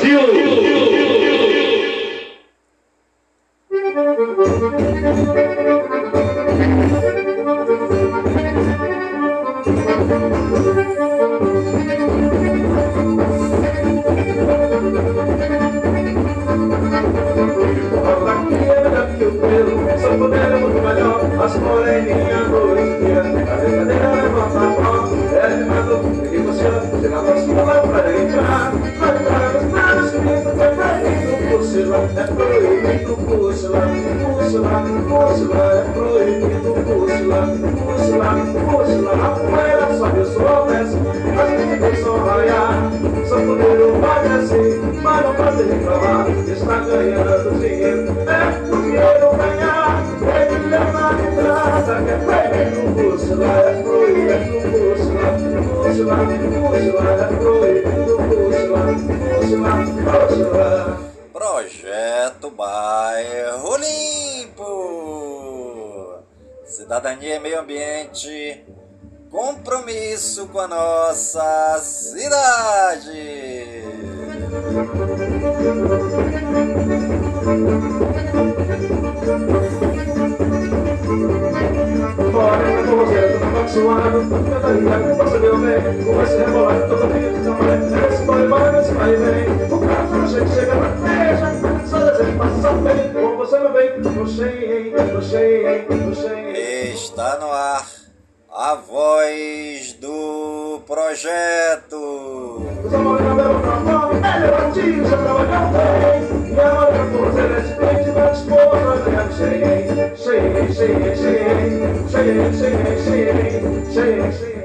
Brasil! Bem Com você, meu bem Puxei, puxei, puxei Está no ar a voz do projeto. Os amores não deram pra mão Ele é bandido, já trabalhou bem E agora eu vou fazer esse peito Da esposa, eu cheguei Cheguei, cheguei, cheguei Cheguei, cheguei, cheguei Cheguei, cheguei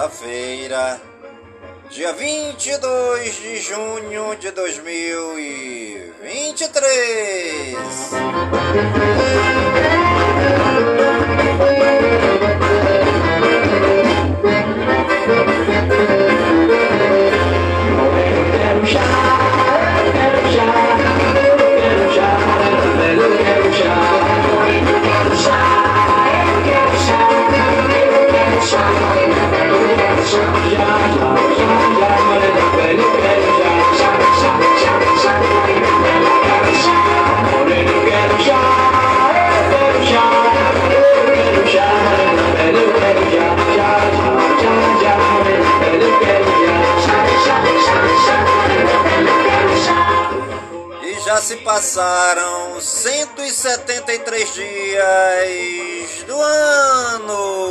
Quinta-feira, dia 22 de junho de 2023. Já se passaram 173 dias do ano.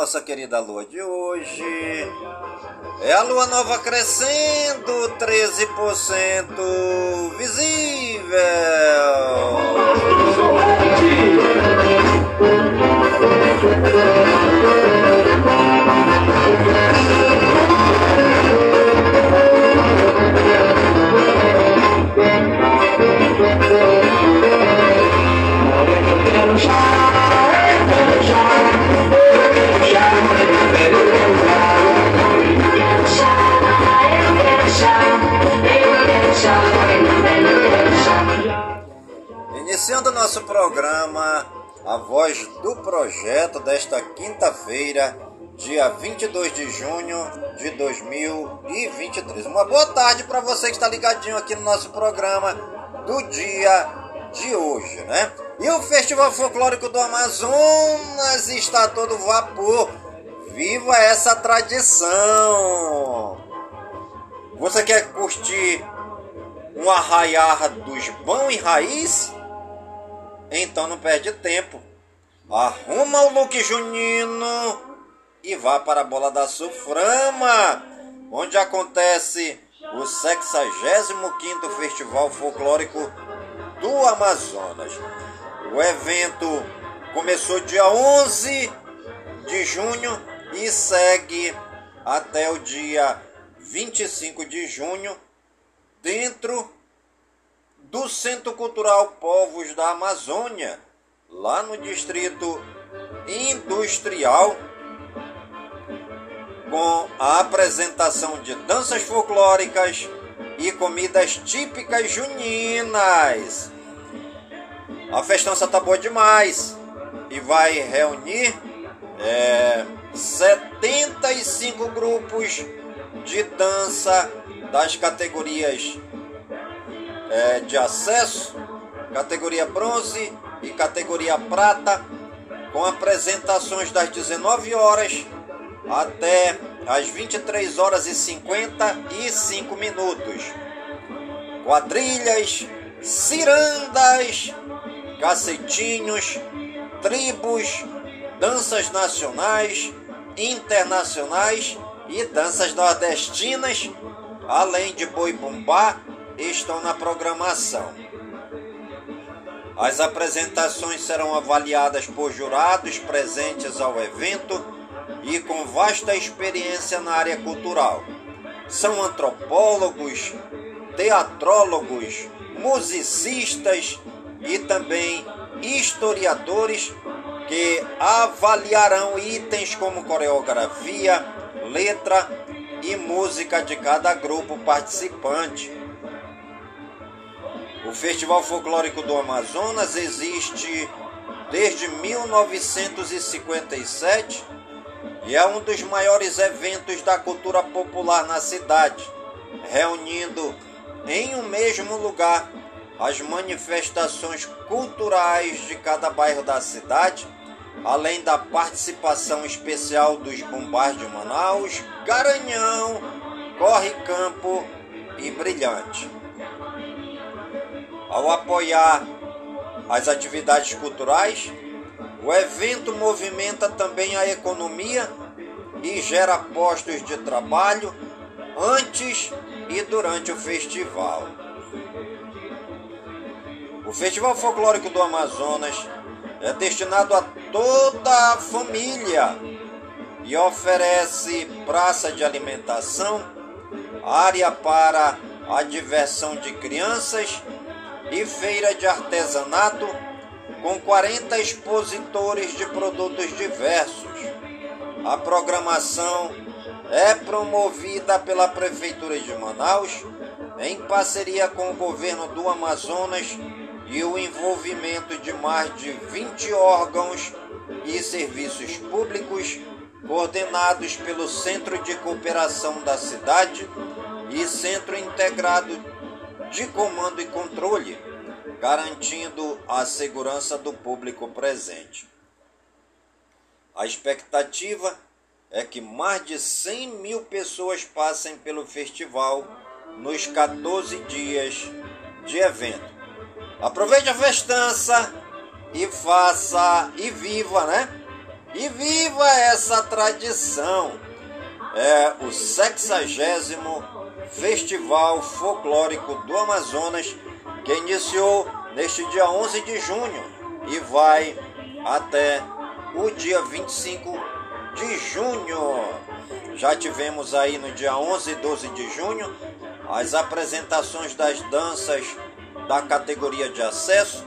nossa querida lua de hoje é a lua nova crescendo 13% visível. Nosso programa, a voz do projeto desta quinta-feira, dia 22 de junho de 2023. Uma boa tarde para você que está ligadinho aqui no nosso programa do dia de hoje, né? E o Festival Folclórico do Amazonas está todo vapor. Viva essa tradição! Você quer curtir um arraiar dos bão e raiz? Então não perde tempo. Arruma o look junino e vá para a Bola da Suframa, onde acontece o 65º Festival Folclórico do Amazonas. O evento começou dia 11 de junho e segue até o dia 25 de junho dentro do Centro Cultural Povos da Amazônia, lá no distrito industrial, com a apresentação de danças folclóricas e comidas típicas juninas. A festança tá boa demais e vai reunir é, 75 grupos de dança das categorias é, de acesso, categoria bronze e categoria prata, com apresentações das 19 horas até as 23 horas e 55 minutos. Quadrilhas, cirandas, cacetinhos, tribos, danças nacionais, internacionais e danças nordestinas, além de boi bumbá, estão na programação. As apresentações serão avaliadas por jurados presentes ao evento e com vasta experiência na área cultural. São antropólogos, teatrólogos, musicistas e também historiadores que avaliarão itens como coreografia, letra e música de cada grupo participante. O Festival Folclórico do Amazonas existe desde 1957 e é um dos maiores eventos da cultura popular na cidade, reunindo em um mesmo lugar as manifestações culturais de cada bairro da cidade, além da participação especial dos Bombais de Manaus, Garanhão, Corre Campo e Brilhante. Ao apoiar as atividades culturais, o evento movimenta também a economia e gera postos de trabalho antes e durante o festival. O Festival Folclórico do Amazonas é destinado a toda a família e oferece praça de alimentação, área para a diversão de crianças e feira de artesanato com 40 expositores de produtos diversos. A programação é promovida pela Prefeitura de Manaus em parceria com o governo do Amazonas e o envolvimento de mais de 20 órgãos e serviços públicos coordenados pelo Centro de Cooperação da Cidade e Centro Integrado de Comando e Controle garantindo a segurança do público presente. A expectativa é que mais de 100 mil pessoas passem pelo festival nos 14 dias de evento. Aproveite a festança e faça e viva, né? E viva essa tradição. É o 60 Festival Folclórico do Amazonas que iniciou neste dia 11 de junho e vai até o dia 25 de junho. Já tivemos aí no dia 11 e 12 de junho as apresentações das danças da categoria de acesso.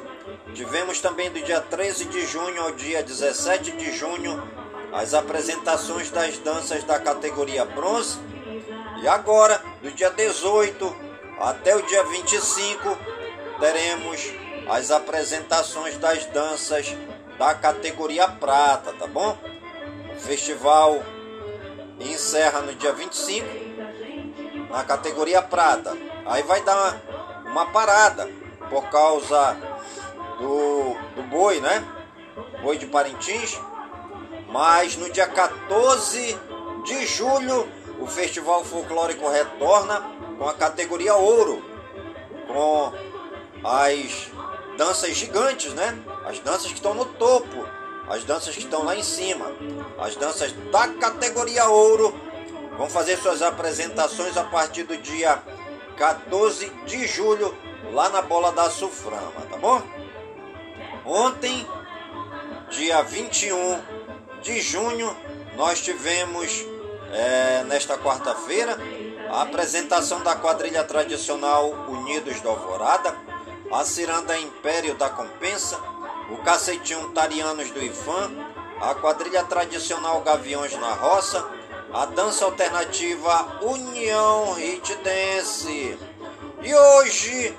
Tivemos também do dia 13 de junho ao dia 17 de junho as apresentações das danças da categoria bronze. E agora, do dia 18 até o dia 25, teremos as apresentações das danças da categoria prata, tá bom? O festival encerra no dia 25 na categoria prata. Aí vai dar uma parada por causa do, do boi, né? Boi de Parintins. Mas no dia 14 de julho o Festival Folclórico retorna com a categoria ouro, com as danças gigantes, né? As danças que estão no topo, as danças que estão lá em cima, as danças da categoria ouro vão fazer suas apresentações a partir do dia 14 de julho lá na Bola da Suframa, tá bom? Ontem, dia 21 de junho, nós tivemos é, nesta quarta-feira a apresentação da quadrilha tradicional Unidos do Alvorada, a Ciranda Império da Compensa, o Cacetinho Tarianos do Ifan, a quadrilha tradicional Gaviões na Roça, a dança alternativa União Hit Dance. E hoje,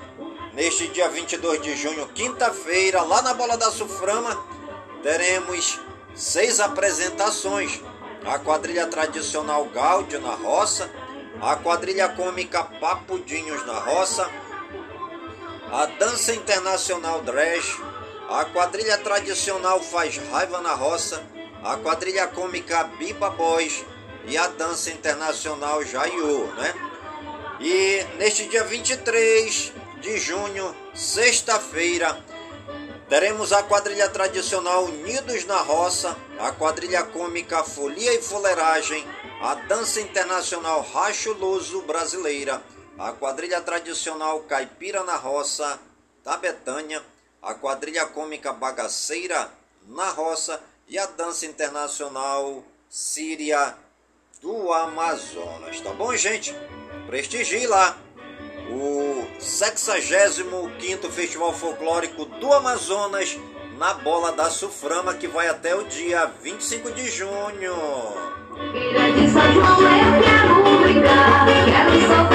neste dia 22 de junho, quinta-feira, lá na Bola da Suframa, teremos seis apresentações. A quadrilha tradicional Gáudio na Roça, a quadrilha cômica Papudinhos na Roça, a dança internacional Dresch, a quadrilha tradicional Faz Raiva na Roça, a quadrilha cômica Biba Boys. E a dança internacional Jaiô, né? E neste dia 23 de junho, sexta-feira, teremos a quadrilha tradicional Unidos na Roça, a quadrilha cômica Folia e Fuleiragem, a dança internacional Racho Luso Brasileira, a quadrilha tradicional Caipira na Roça da Betânia, a quadrilha cômica Bagaceira na Roça e a dança internacional Síria do Amazonas. Tá bom, gente? Prestigie lá o 65º Festival Folclórico do Amazonas na Bola da Suframa, que vai até o dia 25 de junho. Filha de São João, eu quero brincar. Quero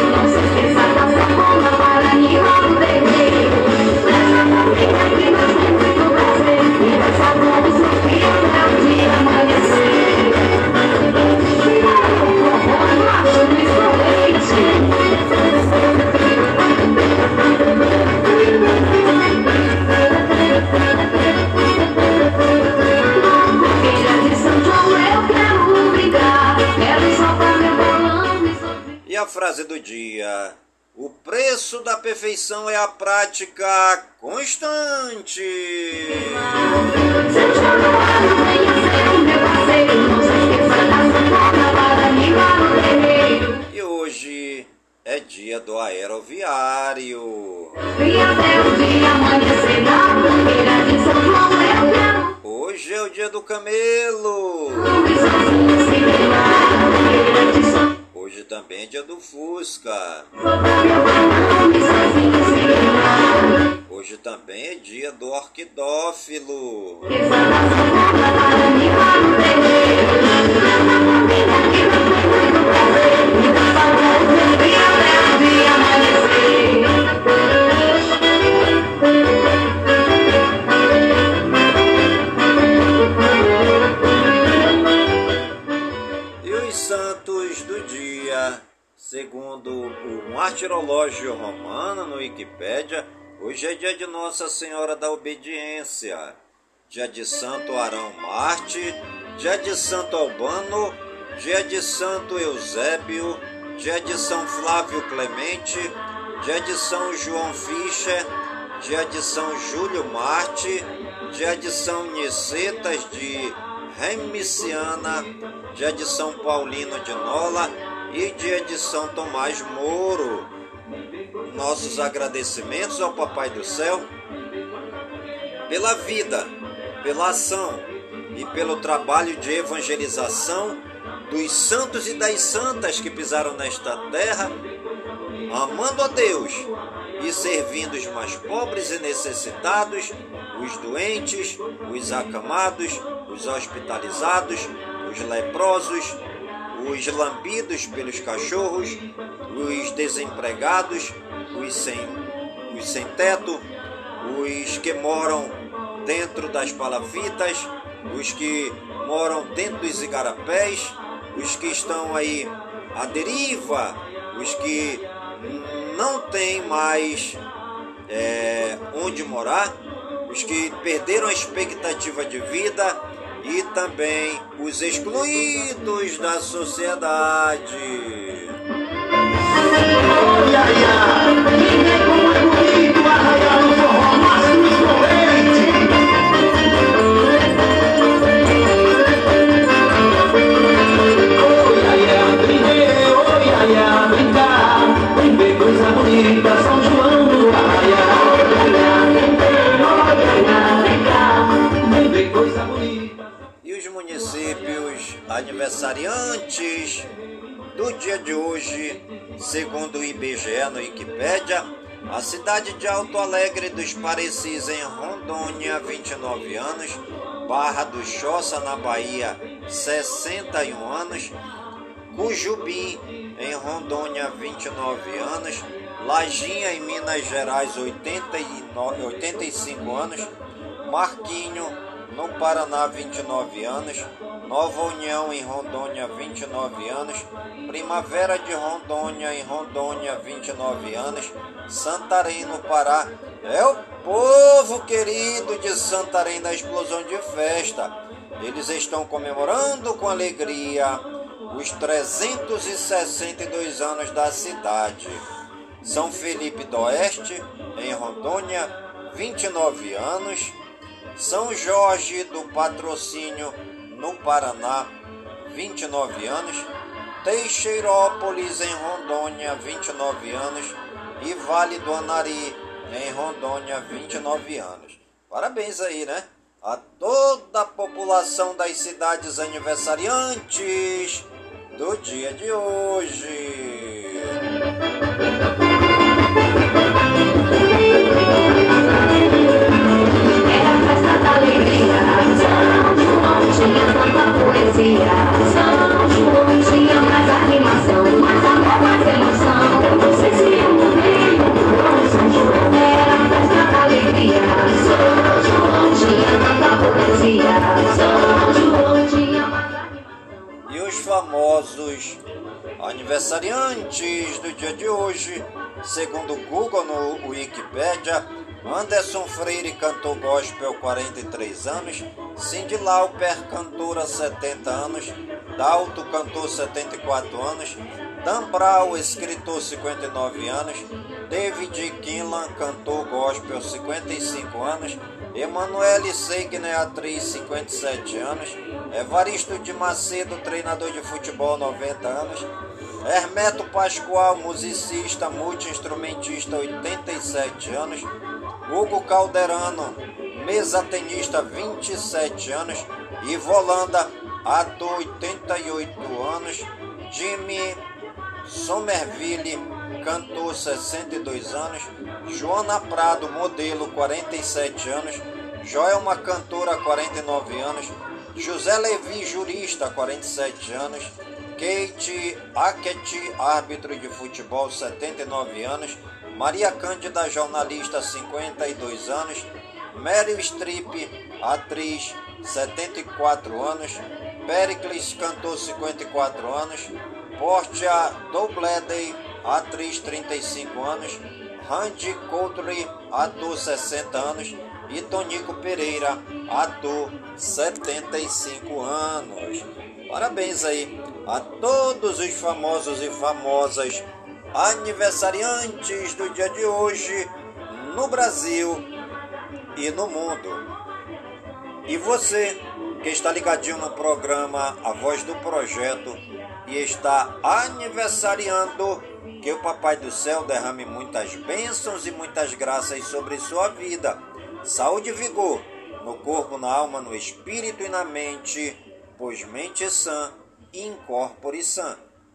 Frase do dia: O preço da perfeição é a prática constante. E hoje é dia do aeroviário. Hoje é o dia do camelo. Hoje também é dia do Fusca. Hoje também é dia do orquidófilo. Segundo o martirológio romano no Wikipédia, hoje é dia de Nossa Senhora da Obediência, dia de Santo Arão Marte, dia de Santo Albano, dia de Santo Eusébio, dia de São Flávio Clemente, dia de São João Fischer, dia de São Júlio Marte, dia de São Nicetas de Remiciana, dia de São Paulino de Nola e dia de São Tomás Moro. nossos agradecimentos ao Papai do Céu pela vida, pela ação e pelo trabalho de evangelização dos santos e das santas que pisaram nesta terra, amando a Deus e servindo os mais pobres e necessitados, os doentes, os acamados, os hospitalizados, os leprosos, os lambidos pelos cachorros, os desempregados, os sem, os sem teto, os que moram dentro das palafitas, os que moram dentro dos igarapés, os que estão aí à deriva, os que não têm mais é, onde morar, os que perderam a expectativa de vida e também os excluídos da sociedade. Aniversariantes do dia de hoje, segundo o IBGE no Wikipédia, a cidade de Alto Alegre dos Parecis em Rondônia, 29 anos, Barra do Choça na Bahia, 61 anos, Cujubim em Rondônia, 29 anos, Lajinha em Minas Gerais, 89, 85 anos, Marquinho no Paraná, 29 anos, Nova União em Rondônia, 29 anos, Primavera de Rondônia em Rondônia, 29 anos, Santarém no Pará. É o povo querido de Santarém da explosão de festa. Eles estão comemorando com alegria os 362 anos da cidade. São Felipe do Oeste, em Rondônia, 29 anos. São Jorge do Patrocínio, no Paraná, 29 anos. Teixeirópolis, em Rondônia, 29 anos. E Vale do Anari, em Rondônia, 29 anos. Parabéns aí, né? A toda a população das cidades aniversariantes do dia de hoje. Tinha tanta poesia. São João tinha mais animação, mais amor, mais emoção. Sei se eu mudei ou São João era festa da alegria. São João tinha tanta poesia. São João tinha mais animação. E os famosos aniversariantes do dia de hoje, segundo o Google no Wikipedia, Anderson Freire, cantor gospel, 43 anos, Cindy Lauper, cantora, 70 anos, Dalto, cantor, 74 anos, Dan Brown, escritor, 59 anos, David Kinlan, cantor gospel, 55 anos, Emanuele Segner, atriz, 57 anos, Evaristo de Macedo, treinador de futebol, 90 anos, Hermeto Pascoal, musicista, multi-instrumentista, 87 anos, Hugo Calderano, mesa tenista, 27 anos, Ivo Holanda, ator, 88 anos, Jimmy Somerville, cantor, 62 anos, Joana Prado, modelo, 47 anos, Joelma, cantora, 49 anos, José Levi, jurista, 47 anos, Kate Hackett, árbitro de futebol, 79 anos, Maria Cândida, jornalista, 52 anos, Meryl Streep, atriz, 74 anos, Pericles, cantor, 54 anos, Portia Doubledey, atriz, 35 anos, Randy Coultry, ator, 60 anos, e Tonico Pereira, ator, 75 anos. Parabéns aí a todos os famosos e famosas aniversariantes do dia de hoje no Brasil e no mundo. E você que está ligadinho no programa A Voz do Projeto e está aniversariando. Que o Papai do Céu derrame muitas bênçãos e muitas graças sobre sua vida. Saúde e vigor no corpo, na alma, no espírito e na mente, pois mente sã e incorpore sã.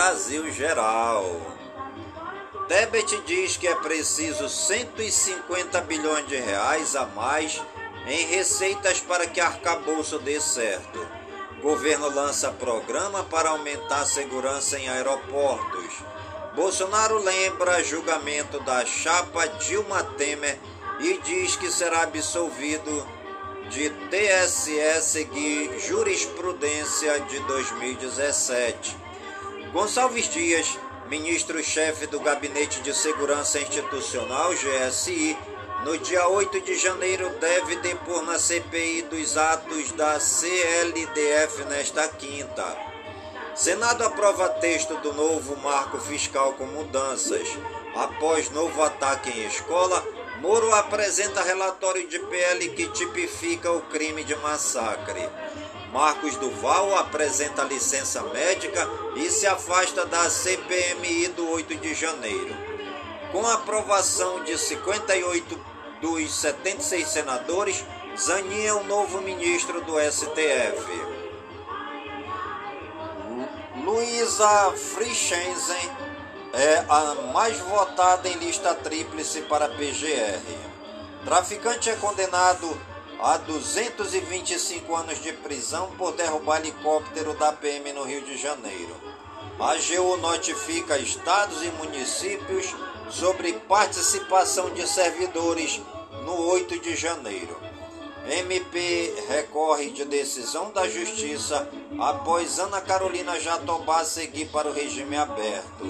Brasil Geral. Tebet diz que é preciso 150 bilhões de reais a mais em receitas para que arcabouço dê certo. Governo lança programa para aumentar a segurança em aeroportos. Bolsonaro lembra julgamento da chapa Dilma Temer e diz que será absolvido de TSE seguir jurisprudência de 2017. Gonçalves Dias, ministro-chefe do Gabinete de Segurança Institucional, GSI, no dia 8 de janeiro deve depor na CPI dos atos da CLDF nesta quinta. Senado aprova texto do novo marco fiscal com mudanças. Após novo ataque em escola, Moro apresenta relatório de PL que tipifica o crime de massacre. Marcos Duval apresenta licença médica e se afasta da CPMI do 8 de janeiro. Com a aprovação de 58 dos 76 senadores, Zanin é o novo ministro do STF. Luísa Frischenzen é a mais votada em lista tríplice para PGR. Traficante é condenado a 225 anos de prisão por derrubar helicóptero da PM no Rio de Janeiro. A AGU notifica estados e municípios sobre participação de servidores no 8 de janeiro. MP recorre de decisão da Justiça após Ana Carolina Jatobá seguir para o regime aberto.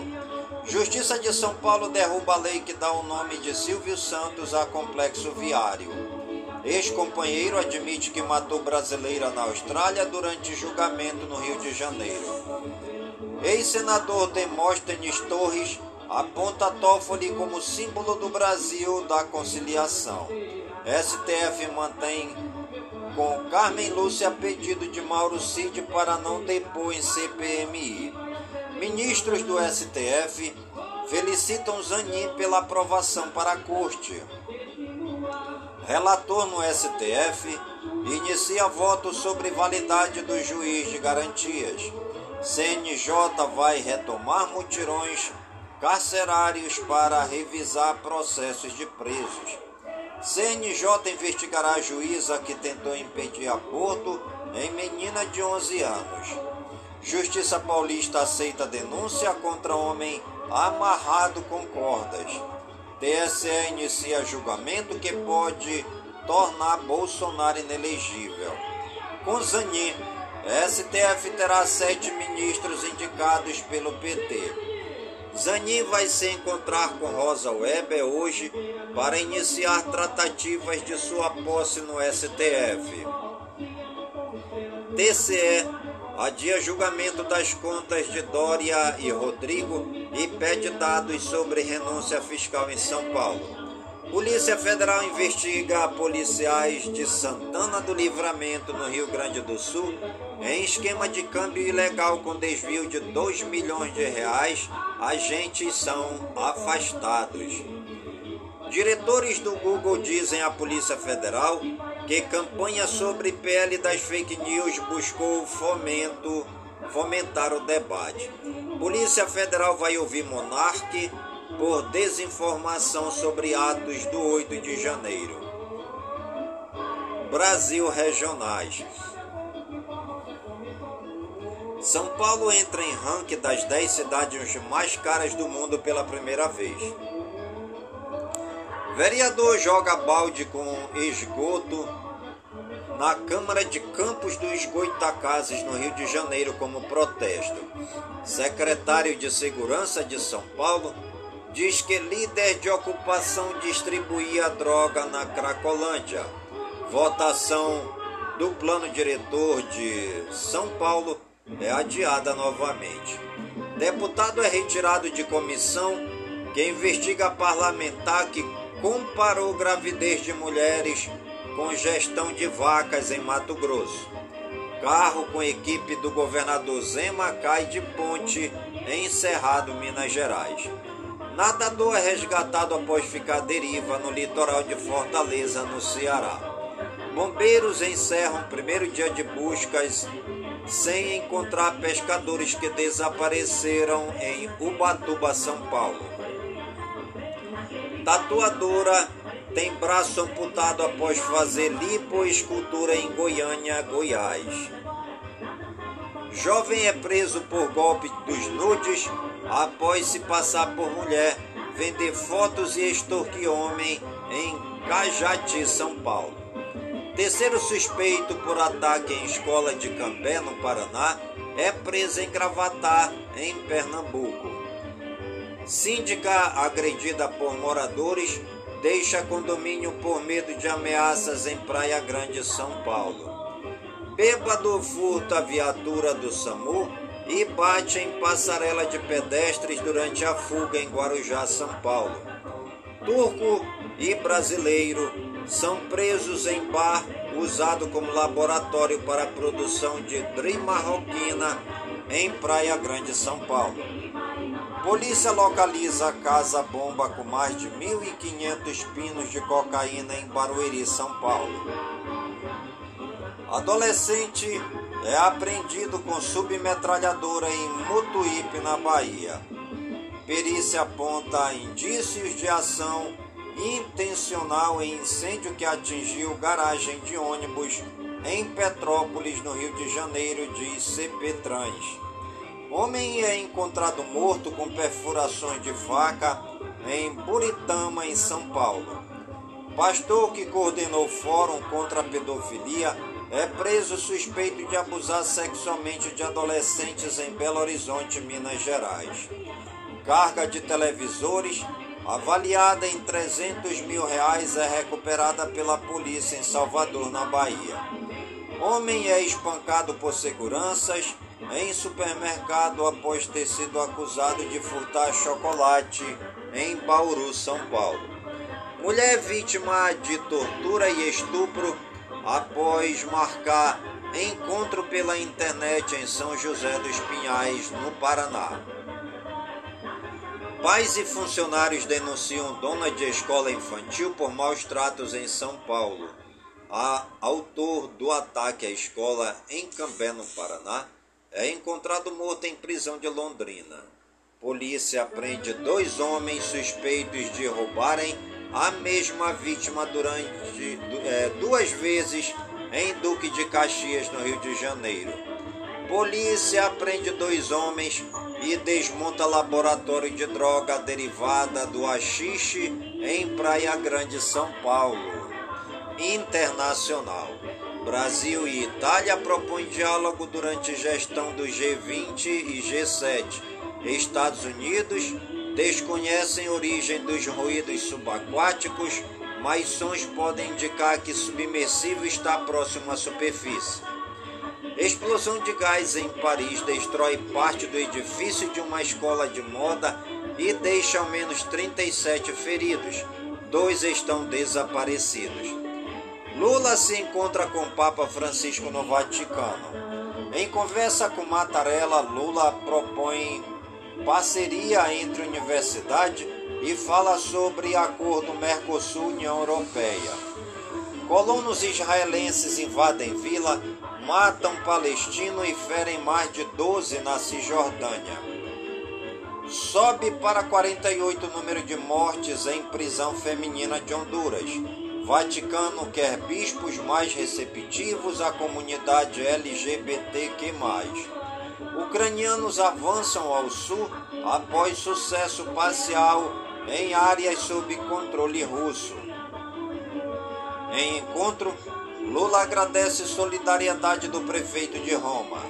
Justiça de São Paulo derruba a lei que dá o nome de Silvio Santos a complexo viário. Ex-companheiro admite que matou brasileira na Austrália durante julgamento no Rio de Janeiro. Ex-senador Demóstenes Torres aponta Toffoli como símbolo do Brasil da conciliação. STF mantém com Carmen Lúcia pedido de Mauro Cid para não depor em CPMI. Ministros do STF felicitam Zanin pela aprovação para a corte. Relator no STF inicia voto sobre validade do juiz de garantias. CNJ vai retomar mutirões carcerários para revisar processos de presos. CNJ investigará a juíza que tentou impedir aborto em menina de 11 anos. Justiça Paulista aceita denúncia contra homem amarrado com cordas. TSE inicia julgamento que pode tornar Bolsonaro inelegível. Com Zanin, STF terá sete ministros indicados pelo PT. Zanin vai se encontrar com Rosa Weber hoje para iniciar tratativas de sua posse no STF. TCE adia julgamento das contas de Dória e Rodrigo e pede dados sobre renúncia fiscal em São Paulo. Polícia Federal investiga policiais de Santana do Livramento, no Rio Grande do Sul, em esquema de câmbio ilegal com desvio de 2 milhões de reais agentes são afastados. Diretores do Google dizem à Polícia Federal que campanha sobre PL das fake news buscou fomento, fomentar o debate. Polícia Federal vai ouvir Monarque por desinformação sobre atos do 8 de janeiro. Brasil Regionais. São Paulo entra em ranking das 10 cidades mais caras do mundo pela primeira vez. Vereador joga balde com esgoto na Câmara de Campos dos Goitacazes, no Rio de Janeiro, como protesto. Secretário de Segurança de São Paulo diz que líder de ocupação distribuía droga na Cracolândia. Votação do plano diretor de São Paulo é adiada novamente. Deputado é retirado de comissão que investiga parlamentar que comparou gravidez de mulheres com gestão de vacas em Mato Grosso. Carro com equipe do governador Zema cai de ponte em Cerrado, Minas Gerais. Nadador é resgatado após ficar deriva no litoral de Fortaleza, no Ceará. Bombeiros encerram o primeiro dia de buscas sem encontrar pescadores que desapareceram em Ubatuba, São Paulo. Tatuadora tem braço amputado após fazer lipoescultura em Goiânia, Goiás. Jovem é preso por golpe dos nudes após se passar por mulher, vender fotos e extorquir homem em Cajati, São Paulo. Terceiro suspeito por ataque em escola de Cambé, no Paraná, é preso em Gravatar, em Pernambuco. Síndica agredida por moradores deixa condomínio por medo de ameaças em Praia Grande, São Paulo. Bêbado furta a viatura do SAMU e bate em passarela de pedestres durante a fuga em Guarujá, São Paulo. Turco e brasileiro são presos em bar usado como laboratório para a produção de Dream Marroquina em Praia Grande, São Paulo. Polícia localiza casa-bomba com mais de 1.500 pinos de cocaína em Barueri, São Paulo. Adolescente é apreendido com submetralhadora em Mutuípe, na Bahia. Perícia aponta indícios de ação intencional em incêndio que atingiu garagem de ônibus em Petrópolis, no Rio de Janeiro, diz CP Trans. Homem é encontrado morto com perfurações de faca em Buritama, em São Paulo. Pastor que coordenou fórum contra a pedofilia é preso suspeito de abusar sexualmente de adolescentes em Belo Horizonte, Minas Gerais. Carga de televisores avaliada em 300 mil reais é recuperada pela polícia em Salvador, na Bahia. Homem é espancado por seguranças em supermercado após ter sido acusado de furtar chocolate em Bauru, São Paulo. Mulher vítima de tortura e estupro após marcar encontro pela internet em São José dos Pinhais, no Paraná. Pais e funcionários denunciam dona de escola infantil por maus tratos em São Paulo. A autor do ataque à escola em Cambé, no Paraná, é encontrado morto em prisão de Londrina. Polícia prende dois homens suspeitos de roubarem a mesma vítima durante é, duas vezes em Duque de Caxias, no Rio de Janeiro. Polícia prende dois homens e desmonta laboratório de droga derivada do haxixe em Praia Grande, São Paulo. Internacional. Brasil e Itália propõem diálogo durante gestão do G20 e G7. Estados Unidos desconhecem origem dos ruídos subaquáticos, mas sons podem indicar que submersível está próximo à superfície. Explosão de gás em Paris destrói parte do edifício de uma escola de moda e deixa ao menos 37 feridos. Dois estão desaparecidos. Lula se encontra com Papa Francisco no Vaticano. Em conversa com Mattarella, Lula propõe parceria entre universidade e fala sobre acordo Mercosul-União Europeia. Colonos israelenses invadem vila, matam palestino e ferem mais de 12 na Cisjordânia. Sobe para 48 o número de mortes em prisão feminina de Honduras. Vaticano quer bispos mais receptivos à comunidade LGBTQ+. Ucranianos avançam ao sul após sucesso parcial em áreas sob controle russo. Em encontro, Lula agradece solidariedade do prefeito de Roma.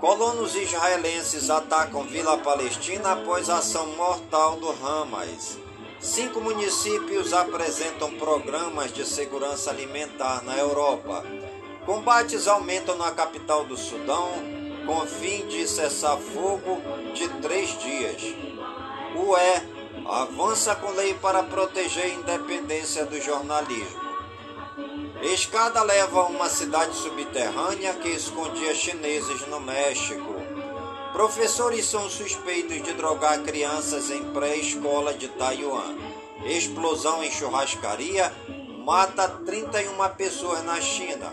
Colonos israelenses atacam Vila Palestina após ação mortal do Hamas. Cinco municípios apresentam programas de segurança alimentar na Europa. Combates aumentam na capital do Sudão, com fim de cessar fogo de três dias. O E avança com lei para proteger a independência do jornalismo. Escada leva a uma cidade subterrânea que escondia chineses no México. Professores são suspeitos de drogar crianças em pré-escola de Taiwan. Explosão em churrascaria mata 31 pessoas na China.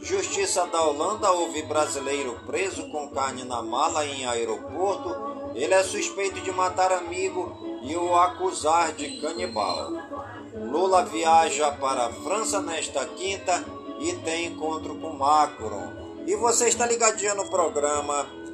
Justiça da Holanda houve brasileiro preso com carne na mala em aeroporto. Ele é suspeito de matar amigo e o acusar de canibal. Lula viaja para a França nesta quinta e tem encontro com Macron. E você está ligadinho no programa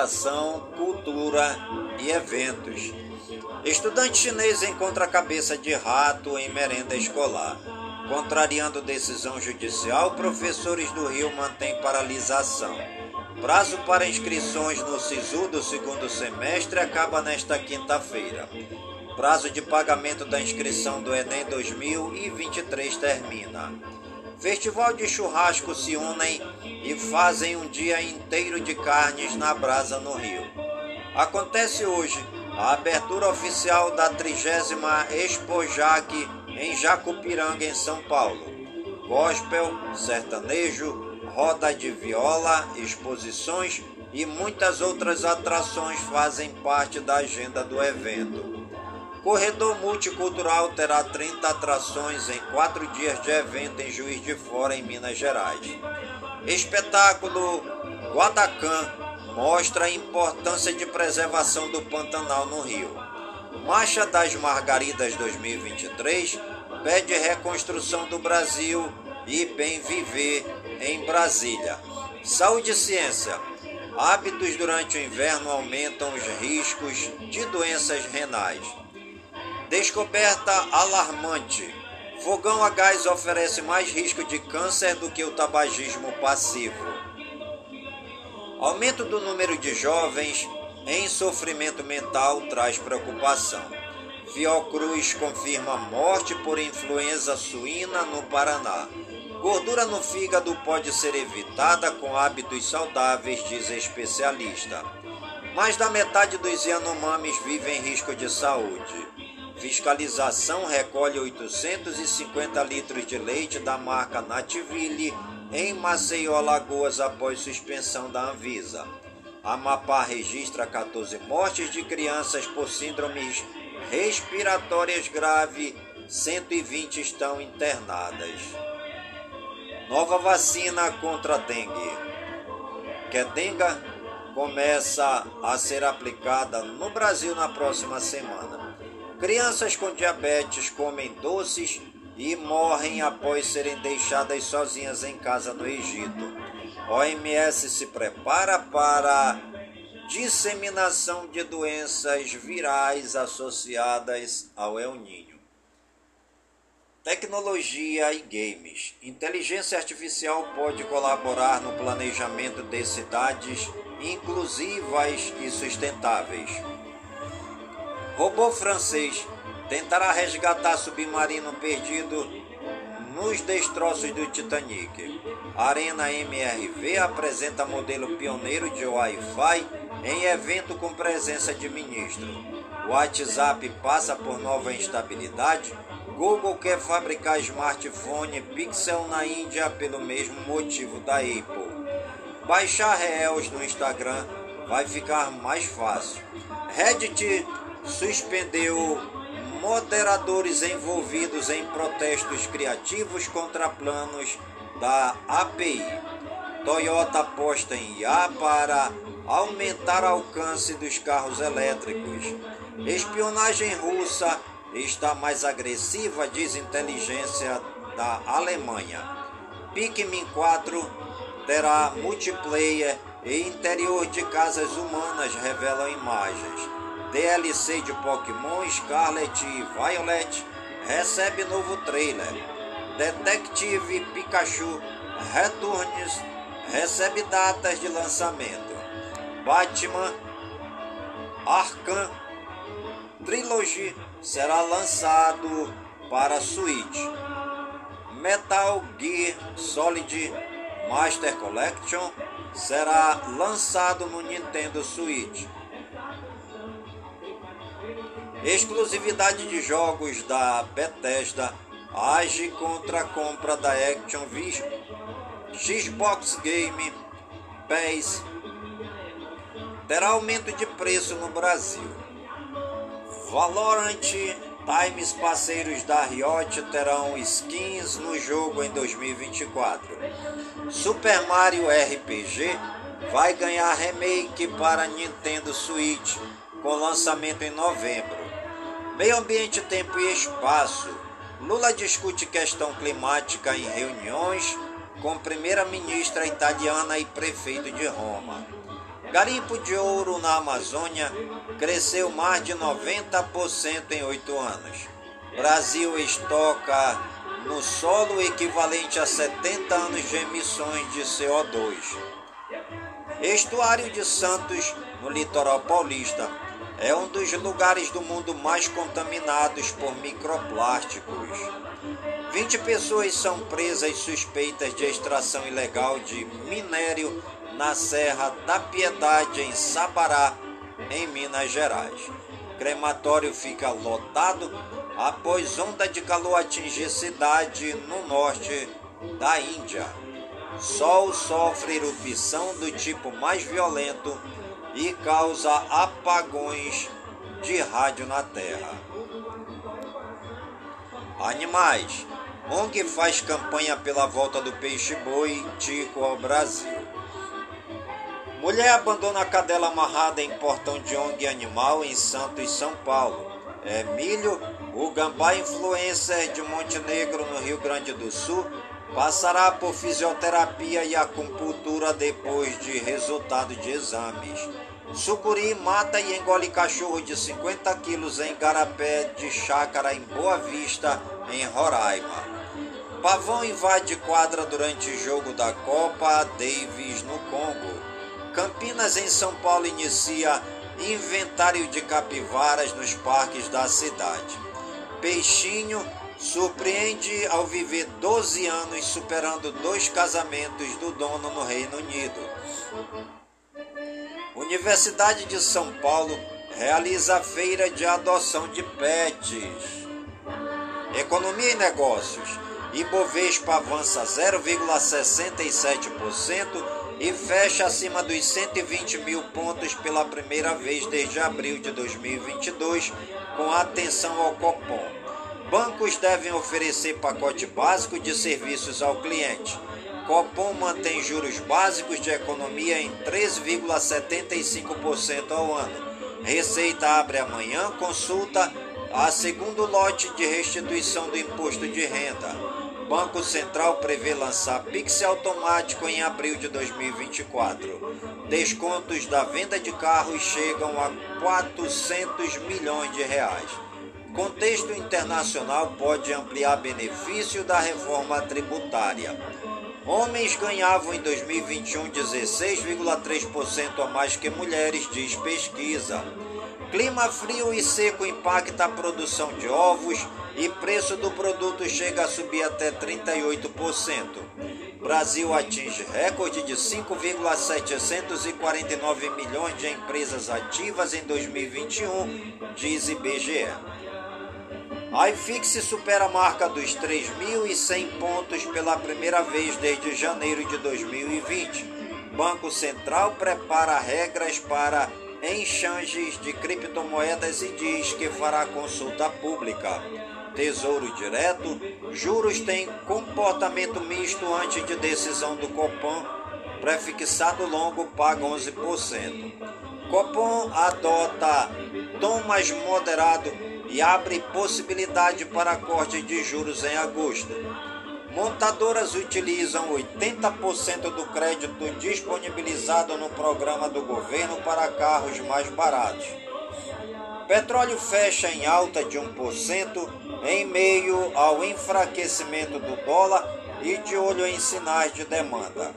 Educação, cultura e eventos. Estudante chinês encontra cabeça de rato em merenda escolar. Contrariando decisão judicial, professores do Rio mantêm paralisação. Prazo para inscrições no SISU do segundo semestre acaba nesta quinta-feira. Prazo de pagamento da inscrição do Enem 2023 termina. Festival de churrasco se unem e fazem um dia inteiro de carnes na brasa no Rio. Acontece hoje a abertura oficial da 30 Expojac em Jacupiranga, em São Paulo. Gospel, sertanejo, roda de viola, exposições e muitas outras atrações fazem parte da agenda do evento. Corredor Multicultural terá 30 atrações em quatro dias de evento em Juiz de Fora, em Minas Gerais. Espetáculo Guadacã mostra a importância de preservação do Pantanal no Rio. Marcha das Margaridas 2023 pede reconstrução do Brasil e bem viver em Brasília. Saúde e ciência. Hábitos durante o inverno aumentam os riscos de doenças renais. Descoberta alarmante. Fogão a gás oferece mais risco de câncer do que o tabagismo passivo. Aumento do número de jovens em sofrimento mental traz preocupação. Fiocruz confirma morte por influenza suína no Paraná. Gordura no fígado pode ser evitada com hábitos saudáveis, diz especialista. Mais da metade dos Yanomamis vive em risco de saúde. Fiscalização recolhe 850 litros de leite da marca Nativille em Maceió, Alagoas, após suspensão da Anvisa. Amapá registra 14 mortes de crianças por síndromes respiratórias graves, 120 estão internadas. Nova vacina contra dengue. Quedenga começa a ser aplicada no Brasil na próxima semana. Crianças com diabetes comem doces e morrem após serem deixadas sozinhas em casa no Egito. OMS se prepara para disseminação de doenças virais associadas ao El Ninho. Tecnologia e games. Inteligência artificial pode colaborar no planejamento de cidades inclusivas e sustentáveis. Robô francês tentará resgatar submarino perdido nos destroços do Titanic. Arena MRV apresenta modelo pioneiro de Wi-Fi em evento com presença de ministro. WhatsApp passa por nova instabilidade. Google quer fabricar smartphone Pixel na Índia pelo mesmo motivo da Apple. Baixar réus no Instagram vai ficar mais fácil. Reddit suspendeu moderadores envolvidos em protestos criativos contra planos da API. Toyota aposta em IA para aumentar alcance dos carros elétricos. Espionagem russa está mais agressiva, diz inteligência da Alemanha. Pikmin 4 terá multiplayer e interior de casas humanas, revelam imagens. DLC de Pokémon Scarlet e Violet recebe novo trailer. Detective Pikachu Returns recebe datas de lançamento. Batman Arkham Trilogy será lançado para Switch. Metal Gear Solid Master Collection será lançado no Nintendo Switch. Exclusividade de jogos da Bethesda age contra a compra da Activision Xbox Game Pass terá aumento de preço no Brasil. Valorant Times parceiros da Riot terão skins no jogo em 2024. Super Mario RPG vai ganhar remake para Nintendo Switch com lançamento em novembro. Meio Ambiente, Tempo e Espaço. Lula discute questão climática em reuniões com primeira-ministra italiana e prefeito de Roma. Garimpo de ouro na Amazônia cresceu mais de 90% em oito anos. Brasil estoca no solo equivalente a 70 anos de emissões de CO2. Estuário de Santos, no litoral paulista, é um dos lugares do mundo mais contaminados por microplásticos. 20 pessoas são presas suspeitas de extração ilegal de minério na Serra da Piedade, em Sabará, em Minas Gerais. Crematório fica lotado após onda de calor atingir cidade no norte da Índia. Sol sofre erupção do tipo mais violento e causa apagões de rádio na Terra. Animais. ONG faz campanha pela volta do peixe-boi tico ao Brasil. Mulher abandona a cadela amarrada em portão de ONG animal em Santos, São Paulo. Emílio, o gambá influencer de Montenegro, no Rio Grande do Sul, passará por fisioterapia e acupuntura depois de resultado de exames. Sucuri mata e engole cachorro de 50 quilos em Garapé de Chácara, em Boa Vista, em Roraima. Pavão invade quadra durante jogo da Copa Davis no Congo. Campinas, em São Paulo, inicia inventário de capivaras nos parques da cidade. Peixinho surpreende ao viver 12 anos, superando dois casamentos do dono no Reino Unido. Universidade de São Paulo realiza a feira de adoção de pets. Economia e negócios. Ibovespa avança 0,67% e fecha acima dos 120 mil pontos pela primeira vez desde abril de 2022, com atenção ao Copom. Bancos devem oferecer pacote básico de serviços ao cliente. Copom mantém juros básicos de economia em 13,75% ao ano. Receita abre amanhã consulta a segundo lote de restituição do imposto de renda. Banco Central prevê lançar Pix automático em abril de 2024. Descontos da venda de carros chegam a 400 milhões de reais. Contexto internacional pode ampliar benefício da reforma tributária. Homens ganhavam em 2021 16,3% a mais que mulheres, diz pesquisa. Clima frio e seco impacta a produção de ovos e preço do produto chega a subir até 38%. Brasil atinge recorde de 5,749 milhões de empresas ativas em 2021, diz IBGE. IFix supera a marca dos 3.100 pontos pela primeira vez desde janeiro de 2020. Banco Central prepara regras para exchanges de criptomoedas e diz que fará consulta pública. Tesouro Direto, juros têm comportamento misto antes de decisão do Copom, prefixado longo paga 11%. Copom adota tom mais moderado e abre possibilidade para corte de juros em agosto. Montadoras utilizam 80% do crédito disponibilizado no programa do governo para carros mais baratos. Petróleo fecha em alta de 1% em meio ao enfraquecimento do dólar e de olho em sinais de demanda.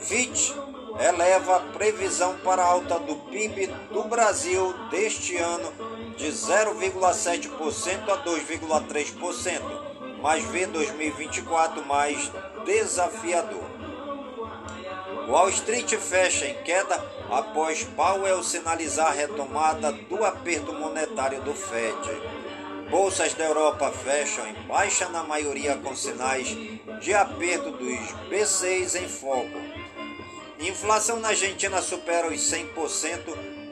Fitch eleva a previsão para alta do PIB do Brasil deste ano de 0,7% a 2,3%, mas vê 2024 mais desafiador. Wall Street fecha em queda após Powell sinalizar a retomada do aperto monetário do Fed. Bolsas da Europa fecham em baixa na maioria com sinais de aperto dos B6 em foco. Inflação na Argentina supera os 100%,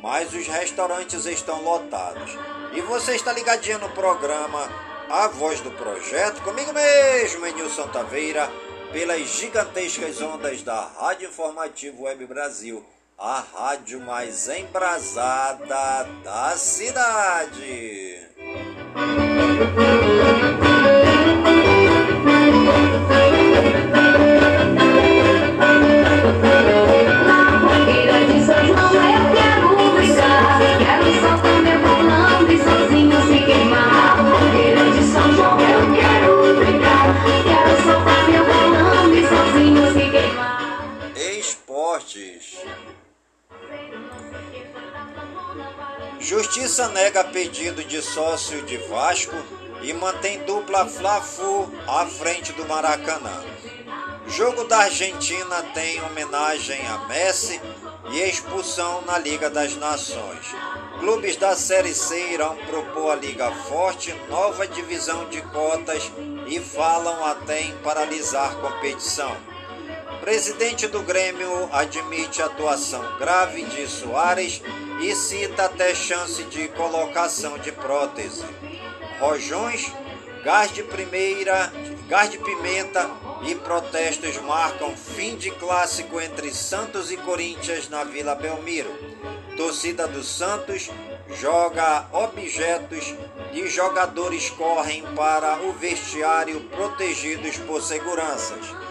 mas os restaurantes estão lotados. E você está ligadinho no programa A Voz do Projeto, comigo mesmo, Enilson Taveira pelas gigantescas ondas da Rádio Informativo Web Brasil, a rádio mais embrasada da cidade. Na Justiça nega pedido de sócio de Vasco e mantém dupla Fla-Flu à frente do Maracanã. Jogo da Argentina tem homenagem a Messi e expulsão na Liga das Nações. Clubes da Série C irão propor a Liga Forte nova divisão de cotas e falam até em paralisar competição. Presidente do Grêmio admite atuação grave de Soares e cita até chance de colocação de prótese. Rojões, gás de primeira, gás de pimenta e protestos marcam fim de clássico entre Santos e Corinthians na Vila Belmiro. Torcida do Santos joga objetos e jogadores correm para o vestiário protegidos por seguranças.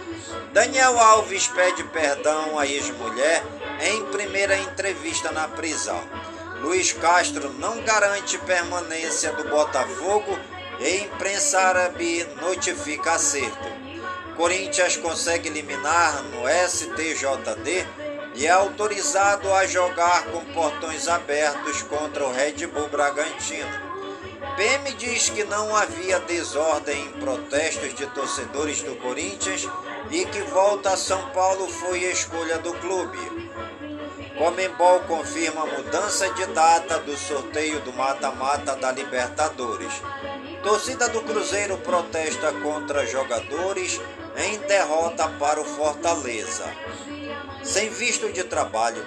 Daniel Alves pede perdão à ex-mulher em primeira entrevista na prisão. Luiz Castro não garante permanência do Botafogo e imprensa árabe notifica acerto. Corinthians consegue eliminar no STJD e é autorizado a jogar com portões abertos contra o Red Bull Bragantino. PM diz que não havia desordem em protestos de torcedores do Corinthians e que volta a São Paulo foi escolha do clube. Comembol confirma mudança de data do sorteio do mata-mata da Libertadores. Torcida do Cruzeiro protesta contra jogadores em derrota para o Fortaleza. Sem visto de trabalho,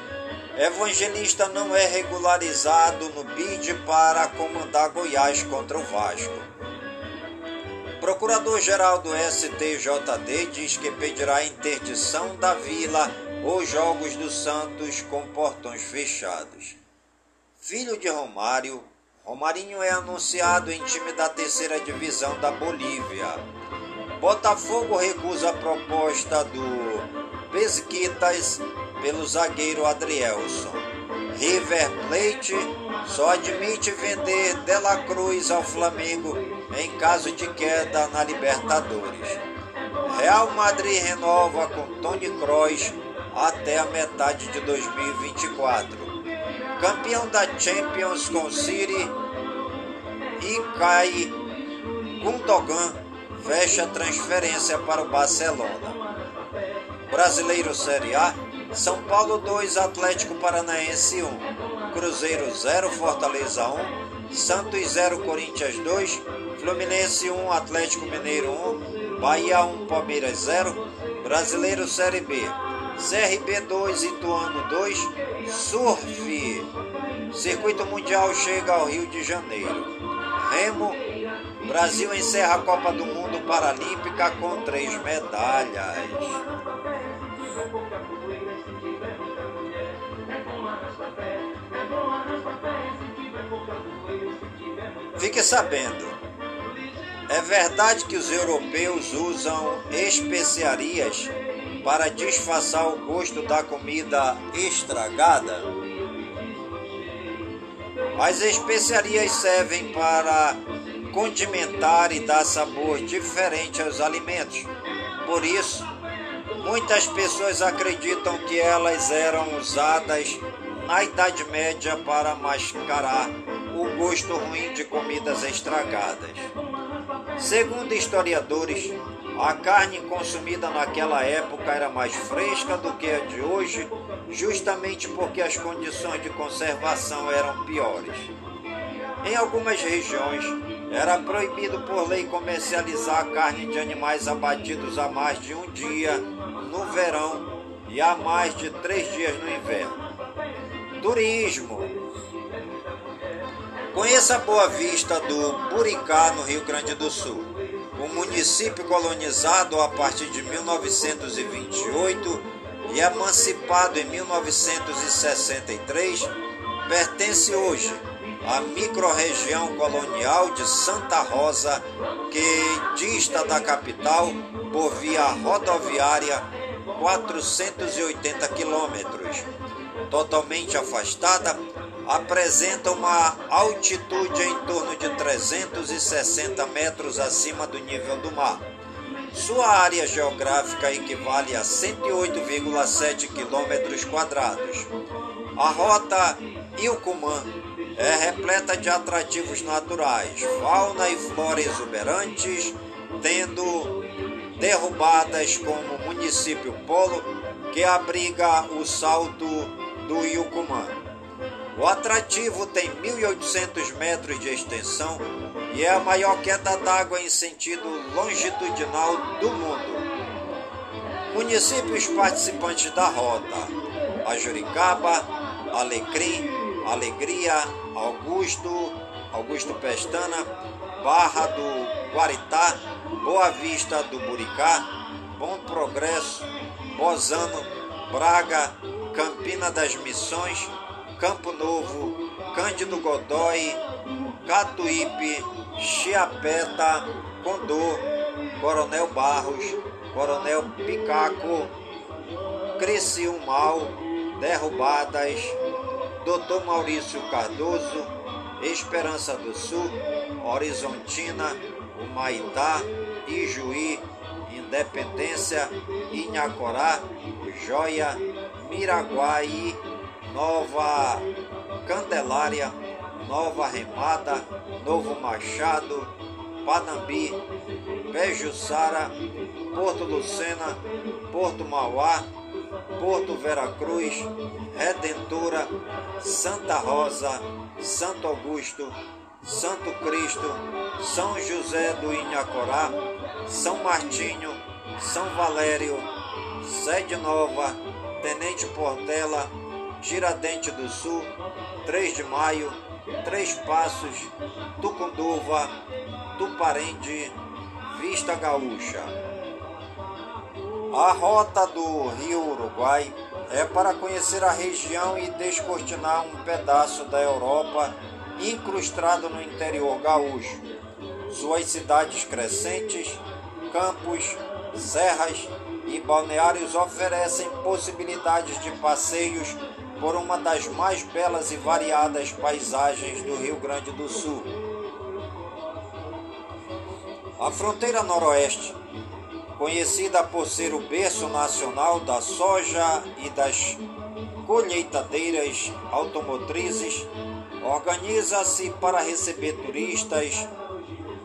evangelista não é regularizado no bid para comandar Goiás contra o Vasco. Procurador-Geral do STJD diz que pedirá interdição da vila ou jogos do Santos com portões fechados. Filho de Romário, Romarinho é anunciado em time da terceira divisão da Bolívia. Botafogo recusa a proposta do Pesquitas pelo zagueiro Adrielson. River Plate só admite vender Dela Cruz ao Flamengo em caso de queda na Libertadores. Real Madrid renova com Tony Kroos até a metade de 2024. Campeão da Champions com City e cai Gundogan fecha transferência para o Barcelona. Brasileiro Série A, São Paulo 2, Atlético Paranaense 1, Cruzeiro 0, Fortaleza 1, Santos 0, Corinthians 2, Fluminense 1, Atlético Mineiro 1, Bahia 1, Palmeiras 0, Brasileiro Série B, CRB 2, Ituano 2, Surf. Circuito Mundial chega ao Rio de Janeiro. Remo, Brasil encerra a Copa do Mundo Paralímpica com três medalhas. Fique sabendo, é verdade que os europeus usam especiarias para disfarçar o gosto da comida estragada? As especiarias servem para condimentar e dar sabor diferente aos alimentos. Por isso, muitas pessoas acreditam que elas eram usadas na Idade Média para mascarar o gosto ruim de comidas estragadas. Segundo historiadores, a carne consumida naquela época era mais fresca do que a de hoje, justamente porque as condições de conservação eram piores. Em algumas regiões, era proibido por lei comercializar a carne de animais abatidos há mais de um dia no verão e há mais de três dias no inverno. Turismo. Conheça a Boa Vista do Buricá, no Rio Grande do Sul. O município colonizado a partir de 1928 e emancipado em 1963, pertence hoje à microrregião colonial de Santa Rosa, que dista da capital por via rodoviária 480 quilômetros. Totalmente afastada, apresenta uma altitude em torno de 360 metros acima do nível do mar. Sua área geográfica equivale a 108,7 quilômetros quadrados. A rota Ilcumã é repleta de atrativos naturais, fauna e flora exuberantes, tendo derrubadas como o município Polo, que abriga o salto do Ilcumã. O atrativo tem 1.800 metros de extensão e é a maior queda d'água em sentido longitudinal do mundo. Municípios participantes da rota: Ajuricaba, Alecrim, Alegria, Augusto, Augusto Pestana, Barra do Guaritá, Boa Vista do Buricá, Bom Progresso, Bozano, Braga, Campina das Missões, Campo Novo, Cândido Godói, Catuípe, Chiapeta, Condor, Coronel Barros, Coronel Picaco, Criciúmal, Derrubadas, Doutor Maurício Cardoso, Esperança do Sul, Horizontina, Humaitá, Ijuí, Independência, Inhacorá, Joia, Miraguaí, Nova Candelária, Nova Remada, Novo Machado, Panambi, Pejuçara, Porto Lucena, Porto Mauá, Porto Veracruz, Redentora, Santa Rosa, Santo Augusto, Santo Cristo, São José do Inhacorá, São Martinho, São Valério, Sede Nova, Tenente Portela, Giradente do Sul, 3 de Maio, Três Passos, Tucunduva, Tuparende, Vista Gaúcha. A rota do Rio Uruguai é para conhecer a região e descortinar um pedaço da Europa incrustado no interior gaúcho. Suas cidades crescentes, campos, serras e balneários oferecem possibilidades de passeios por uma das mais belas e variadas paisagens do Rio Grande do Sul. A fronteira noroeste, conhecida por ser o berço nacional da soja e das colheitadeiras automotrizes, organiza-se para receber turistas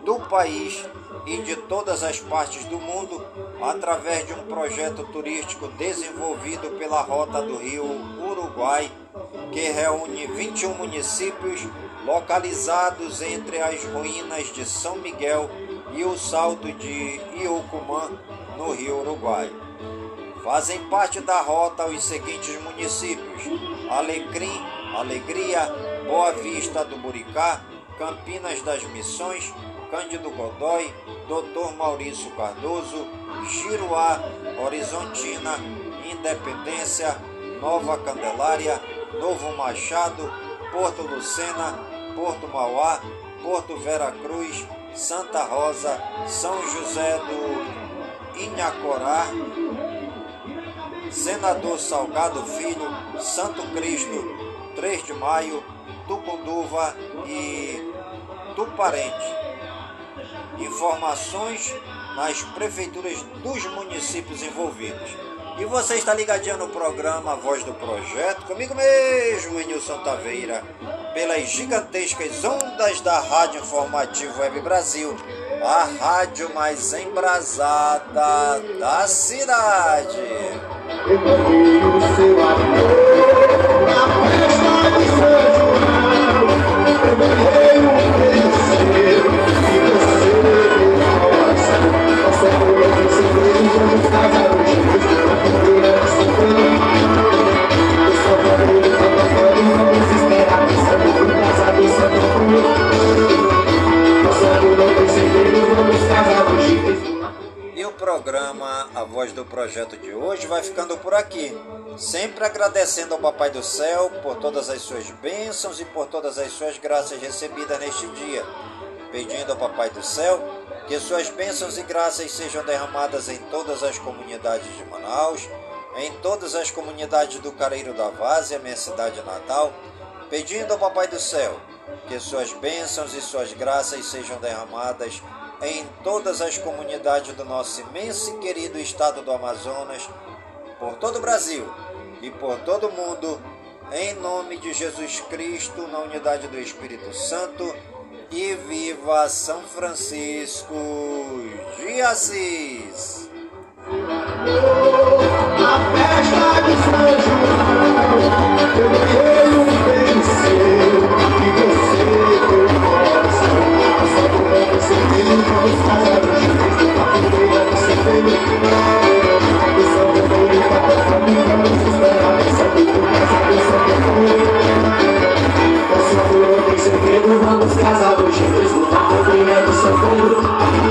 do país e de todas as partes do mundo através de um projeto turístico desenvolvido pela Rota do Rio Uruguai, que reúne 21 municípios localizados entre as ruínas de São Miguel e o salto de Iucumã, no Rio Uruguai. Fazem parte da rota os seguintes municípios: Alecrim, Alegria, Boa Vista do Buricá, Campinas das Missões, Cândido Godói, Dr. Maurício Cardoso, Giruá, Horizontina, Independência, Nova Candelária, Novo Machado, Porto Lucena, Porto Mauá, Porto Vera Cruz, Santa Rosa, São José do Inhacorá, Senador Salgado Filho, Santo Cristo, 3 de Maio, Tucunduva e Tuparente. Informações nas prefeituras dos municípios envolvidos. E você está ligadinho no programa Voz do Projeto, comigo mesmo, Nilson Taveira, pelas gigantescas ondas da Rádio Informativo Web Brasil, a rádio mais embrasada da cidade. Eu Sempre agradecendo ao Papai do Céu por todas as suas bênçãos e por todas as suas graças recebidas neste dia. Pedindo ao Papai do Céu que suas bênçãos e graças sejam derramadas em todas as comunidades de Manaus, em todas as comunidades do Careiro da Várzea, minha cidade natal. Pedindo ao Papai do Céu que suas bênçãos e suas graças sejam derramadas em todas as comunidades do nosso imenso e querido estado do Amazonas, por todo o Brasil e por todo o mundo, em nome de Jesus Cristo, na unidade do Espírito Santo, e viva São Francisco de Assis! Festa de São João, Vamos casar hoje, mesmo tá combinando seu corpo